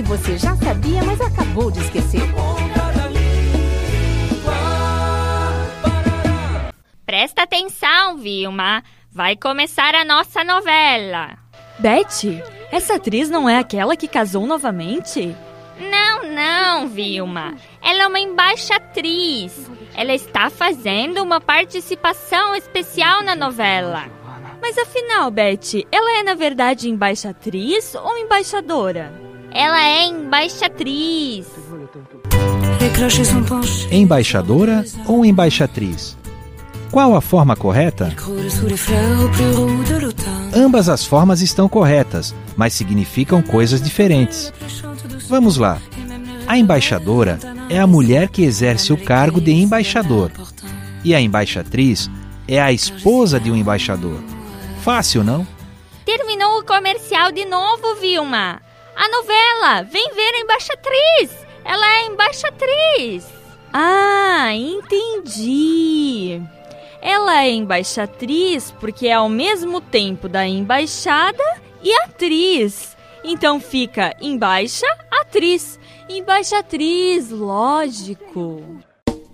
que você já sabia, mas acabou de esquecer. Presta atenção, Vilma. Vai começar a nossa novela. Betty, essa atriz não é aquela que casou novamente? Não, não, Vilma. Ela é uma embaixatriz. Ela está fazendo uma participação especial na novela. Mas afinal, Betty, ela é na verdade embaixatriz ou embaixadora? Ela é embaixatriz. Embaixadora ou embaixatriz? Qual a forma correta? Ambas as formas estão corretas, mas significam coisas diferentes. Vamos lá. A embaixadora é a mulher que exerce o cargo de embaixador, e a embaixatriz é a esposa de um embaixador. Fácil, não? Terminou o comercial de novo, Vilma. A novela, vem ver a embaixatriz. Ela é a embaixatriz. Ah, entendi. Ela é embaixatriz porque é ao mesmo tempo da embaixada e atriz. Então fica embaixa, atriz. Embaixatriz, lógico.